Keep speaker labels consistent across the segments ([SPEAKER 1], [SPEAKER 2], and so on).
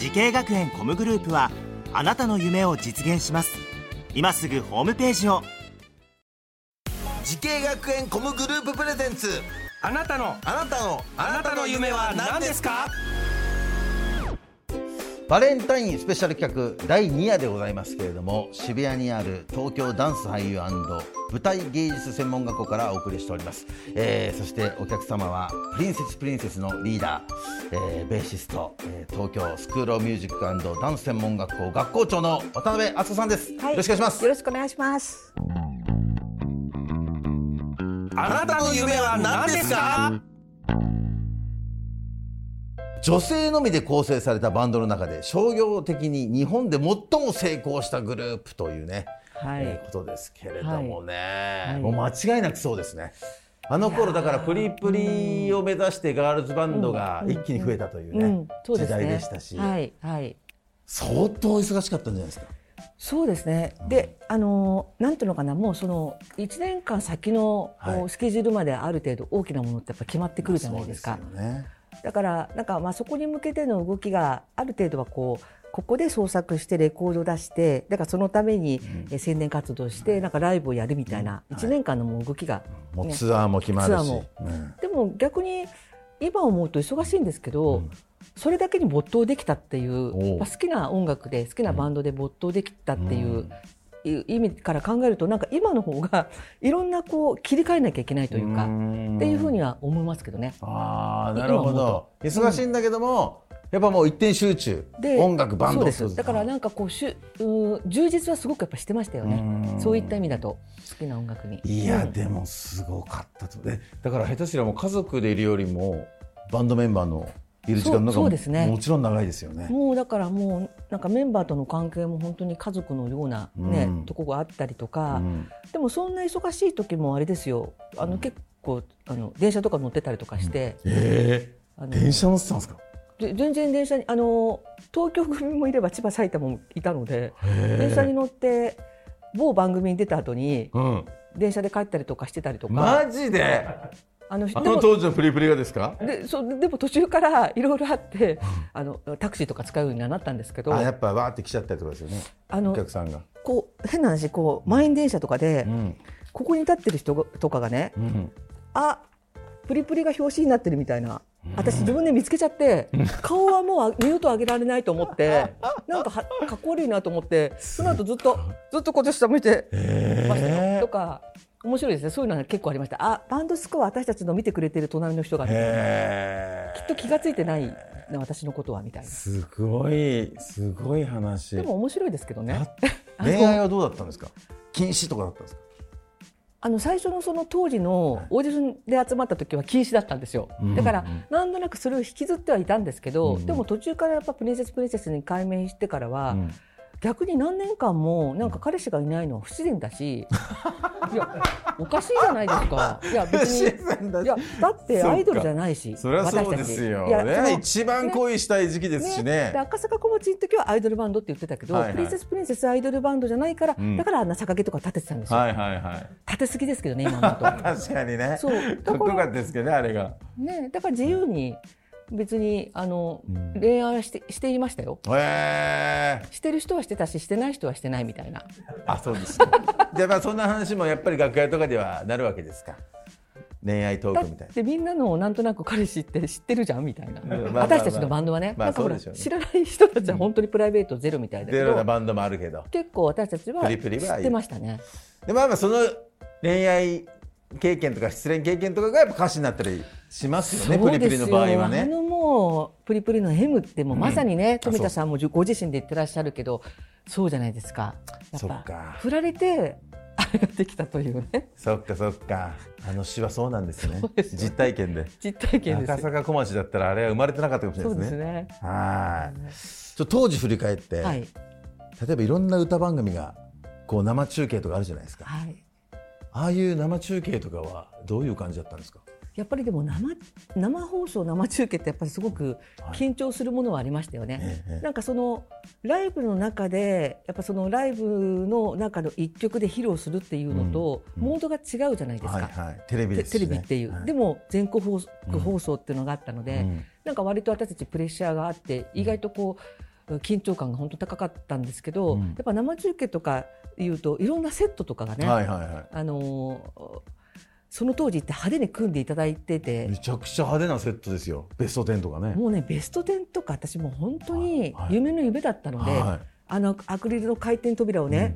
[SPEAKER 1] 滋慶学園 COMグループはあなたの夢を実現します。今すぐホームページを。
[SPEAKER 2] 滋慶学園 COMグループプレゼンツ。
[SPEAKER 3] あなたの
[SPEAKER 2] あなたの
[SPEAKER 3] あなたの夢は何ですか？
[SPEAKER 4] バレンタインスペシャル企画第2夜でございますけれども渋谷にある東京ダンス俳優舞台芸術専門学校からお送りしております、えー、そしてお客様はプリンセスプリンセスのリーダー、えー、ベーシスト、えー、東京スクールオブミュージックダンス専門学校学校長の渡辺敦子さんです、はい、よろしくお願いします。
[SPEAKER 5] よろしくお願いします。
[SPEAKER 2] あなたの夢は何ですか？
[SPEAKER 4] 女性のみで構成されたバンドの中で商業的に日本で最も成功したグループというね、はい。えー、ことですけれどもね、はい、もう間違いなくそうですね。あの頃だからプリプリを目指してガールズバンドが一気に増えたというね、時代でしたし、はい。はい、相当忙しかったんじゃないですか。
[SPEAKER 5] そうですね。で、あのなんていうのかな、もうその一年間先の、スケジュールまである程度大きなものってやっぱ決まってくるじゃないですか。すね、だからなんかまあそこに向けての動きがある程度はこうここで創作してレコード出してだからそのために宣伝活動してなんかライブをやるみたいな1年間のもう動きが、
[SPEAKER 4] もうツアーも決まるし、
[SPEAKER 5] でも逆に今思うと忙しいんですけど、それだけに没頭できたっていう、好きな音楽で好きなバンドで没頭できたっていう、意味から考えるとなんか今の方が いろんなこう切り替えなきゃいけないというかっていうふうには思いますけどね。
[SPEAKER 4] あなるほど。忙しいんだけども、やっぱもう一点集中。音楽バンド。
[SPEAKER 5] そうです。だからなんかこうしゅう充実はすごくやっぱしてましたよね。そういった意味だと好きな音楽に。
[SPEAKER 4] いや、うん、でもすごかったと。でだから下手すりゃもう家族でいるよりもバンドメンバーのいる時間の方が、ね、もちろん長いですよね。
[SPEAKER 5] もうだからもうなんかメンバーとの関係も本当に家族のようなね、うん、とこがあったりとか、うん、でもそんな忙しい時もあれですよ。あの結構あの電車とか乗ってたりとかして、
[SPEAKER 4] うん、えー、あの電車乗ってたんですか？
[SPEAKER 5] で全然電車にあの東京組もいれば千葉埼玉もいたので電車に乗って某番組に出た後に、うん、電車で帰ったりとかしてたりとか。
[SPEAKER 4] マジで？あのあの当時のプリプリがですか？
[SPEAKER 5] でそでも途中からいろいろあってあのタクシーとか使うようにはなったんですけど。
[SPEAKER 4] あやっぱわーって来ちゃったりとかですよね。あのお客さんが。
[SPEAKER 5] こう変な話こう満員電車とかで、うん、ここに立ってる人とかがね、うん、あプリプリが表紙になってるみたいな。私自分で見つけちゃって顔はもう二度と上げられないと思って なんかはかっこ悪いなと思ってその後ずっとずっと今年下向いてましたよ。とか面白いですね。そういうのは結構ありました。あバンドスコア私たちの見てくれてる隣の人が。きっと気が付いてない私のことはみたいな。
[SPEAKER 4] すごいすごい話。
[SPEAKER 5] でも面白いですけどね。
[SPEAKER 4] 恋愛はどうだったんですか？禁止とかだったんですか？
[SPEAKER 5] あの最初のその当時のオーディションで集まった時は禁止だったんですよ、だからなんとなくそれを引きずってはいたんですけど、でも途中からやっぱプリンセスプリンセスに改名してからは、逆に何年間もなんか彼氏がいないのは不自然だしいやおかしいじゃないですか。いや別にいやだってアイドルじゃないし。
[SPEAKER 4] それはそうですよ、ね、一番恋したい時期ですしね、
[SPEAKER 5] ね、赤坂小町の時はアイドルバンドって言ってたけど、はいはい、プリンセスプリンセスアイドルバンドじゃないから、うん、だからあんな逆毛とか立ててたんですよ、はいはいはい、立てすぎですけどね今のと。
[SPEAKER 4] 確かにね。そう。かっこよかったですけどねあれが。
[SPEAKER 5] ねだから自由に、別にあの、うん、恋愛してしていましたよ。えー、してる人はしてたししてない人はしてないみたいな。
[SPEAKER 4] あそうです じゃあまあそんな話もやっぱり楽屋とかではなるわけですか。恋愛トークみたいな。
[SPEAKER 5] でみんなのなんとなく彼氏って知ってるじゃんみたいな。私たちのバンドはね、まあ、ね、知らない人たちは本当にプライベートゼロみたいだけど、
[SPEAKER 4] ゼロなバンドもあるけど、
[SPEAKER 5] 結構私たちは知ってましたね。
[SPEAKER 4] でまあまあその恋愛経験とか失恋経験とかがやっぱ歌詞になったりしますよねプリプリの場合はね。
[SPEAKER 5] あのもうプリプリの M ってもうまさにね、うん、富田さんもご自身で言ってらっしゃるけどそうじゃないですか。やっぱ振られてあれができたというね。
[SPEAKER 4] そっかそっか。あの詩はそうなんですね。実体験で。
[SPEAKER 5] 実体験です
[SPEAKER 4] 赤坂小町だったらあれは生まれてなかったかもしれないですね。
[SPEAKER 5] ね。
[SPEAKER 4] はい。ちょ当時振り返って、はい、例えばいろんな歌番組がこう生中継とかあるじゃないですか、はい、ああいう生中継とかはどういう感じだったんですか？
[SPEAKER 5] やっぱりでも生生放送生中継ってやっぱりすごく緊張するものはありましたよね。はい、なんかそのライブの中でやっぱそのライブの中の一曲で披露するっていうのと、モードが違うじゃないですか。はいはい、
[SPEAKER 4] テレビ、ね、
[SPEAKER 5] テレビっていう、はい、でも全国放放送っていうのがあったので、うん、なんか割と私たちプレッシャーがあって意外とこう緊張感が本当高かったんですけど、うん、やっぱ生中継とかいうといろんなセットとかがね、はいはいはい、あのーその当時って派手に組んでいただいてて。
[SPEAKER 4] めちゃくちゃ派手なセットですよ。ベスト10とかね。
[SPEAKER 5] もうねベスト10とか私もう本当に夢の夢だったので、はいはい、あのアクリルの回転扉をね、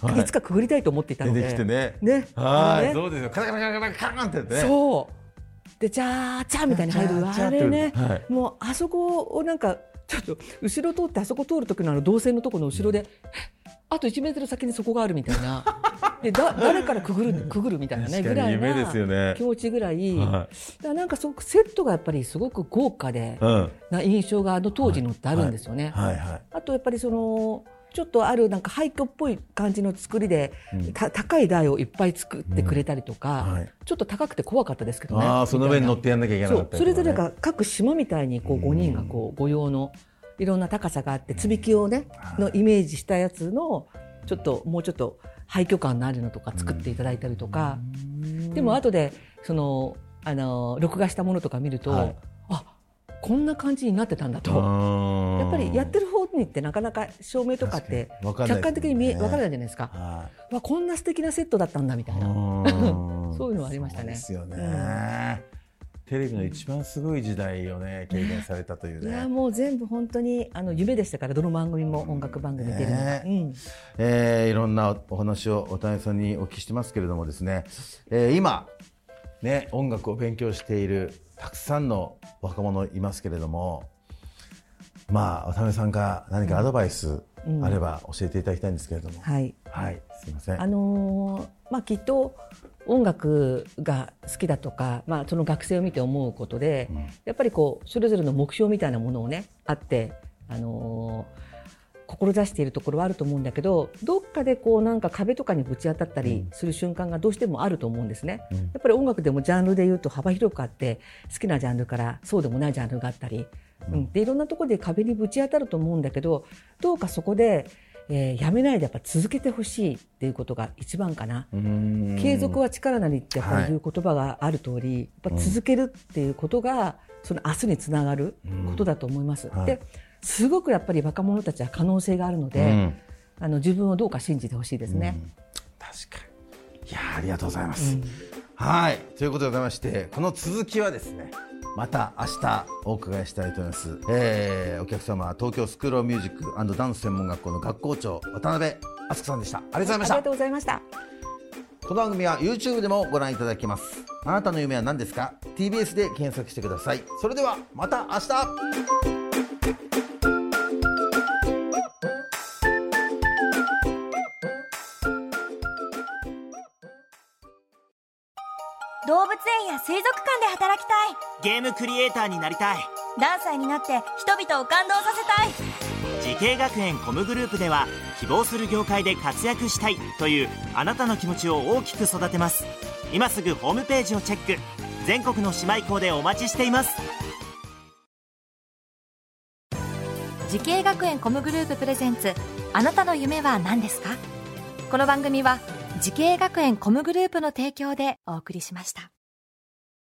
[SPEAKER 5] うん。はい、いつかくぐりたいと思っていたので。
[SPEAKER 4] 出てきてね。
[SPEAKER 5] ね。
[SPEAKER 4] はい、ね、そうですよ。カラカラカラカラカンってね
[SPEAKER 5] そうでじゃーチャーみたいに入るあれね、はい、もうあそこをなんかちょっと後ろ通ってあそこ通る時のあの動線のところの後ろで、うん、あと1メートル先にそこがあるみたいな。でだ誰からくぐるくぐるみたいなねぐらいな気持ちぐらい、はい、だなんかそセットがやっぱりすごく豪華で、うん、な印象があの当時のってあるんですよね。はい。はい。はい、あとやっぱりそのちょっとあるなんか廃墟っぽい感じの作りで、うん、高い台をいっぱい作ってくれたりとか、うん。はい、ちょっと高くて怖かったですけどね。
[SPEAKER 4] あその上に乗ってやんなきゃいけなかった、ね、
[SPEAKER 5] それぞれが各島みたいにこう5人がこう御用のいろんな高さがあって積み木をねのイメージしたやつのちょっともうちょっと廃墟感のあるのとか作っていただいたりとか、でも後でそのあの録画したものとか見ると、はい、あこんな感じになってたんだと。やっぱりやってる方にってなかなか照明とかって客観的に見え、ね、分からないじゃないですか、はい、わこんな素敵なセットだったんだみたいな。そういうのはありましたね。
[SPEAKER 4] ですよね、うん。テレビの一番すごい時代をね経験されたというね。
[SPEAKER 5] いやもう全部本当にあの夢でしたからどの番組も音楽番組出るのが、ね。うん、
[SPEAKER 4] えー、いろんなお話をお谷さんにお聞きしてますけれどもですね、えー、今ね音楽を勉強しているたくさんの若者いますけれども、まあ渡辺さんから何かアドバイスあれば教えていただきたいんですけれども、
[SPEAKER 5] うん、はい、
[SPEAKER 4] はい、すみません。
[SPEAKER 5] あのー、まあきっと音楽が好きだとか、まあ、その学生を見て思うことで、うん、やっぱりこうそれぞれの目標みたいなものをねあって、あのー、志しているところはあると思うんだけどどっかでこうなんか壁とかにぶち当たったりする瞬間がどうしてもあると思うんですね。うん、やっぱり音楽でもジャンルでいうと幅広くあって好きなジャンルからそうでもないジャンルがあったり、うん、でいろんなところで壁にぶち当たると思うんだけどどうかそこでえー、やめないでやっぱ続けてほしいっていうことが一番かな。継続は力なりってやっぱりいう言葉がある通り、はい、やっぱ続けるっていうことがその明日につながることだと思います。ですごくやっぱり若者たちは可能性があるので、あの自分をどうか信じてほしいですね。
[SPEAKER 4] 確かに。いやありがとうございます。はい。ということでございましてこの続きはですねまた明日お伺いしたいと思います、えー、お客様は東京スクールミュージックダンス専門学校の学校長渡辺敦子さんでした。ありがとうございました。
[SPEAKER 5] ありがとうございました。
[SPEAKER 4] この番組は YouTube でもご覧いただけます。あなたの夢は何ですか？TBS で検索してください。それではまた明日
[SPEAKER 6] 動物園や水族館で働きたい。
[SPEAKER 1] ゲームクリエイターになりたい。
[SPEAKER 6] ダンサーになって人々を感動させたい。
[SPEAKER 1] 滋慶学園 COMグループでは希望する業界で活躍したいというあなたの気持ちを大きく育てます。今すぐホームページをチェック。全国の姉妹校でお待ちしています
[SPEAKER 7] 滋慶学園 COMグループプレゼンツあなたの夢は何ですか？この番組は時系学園コムグループの提供でお送りしました。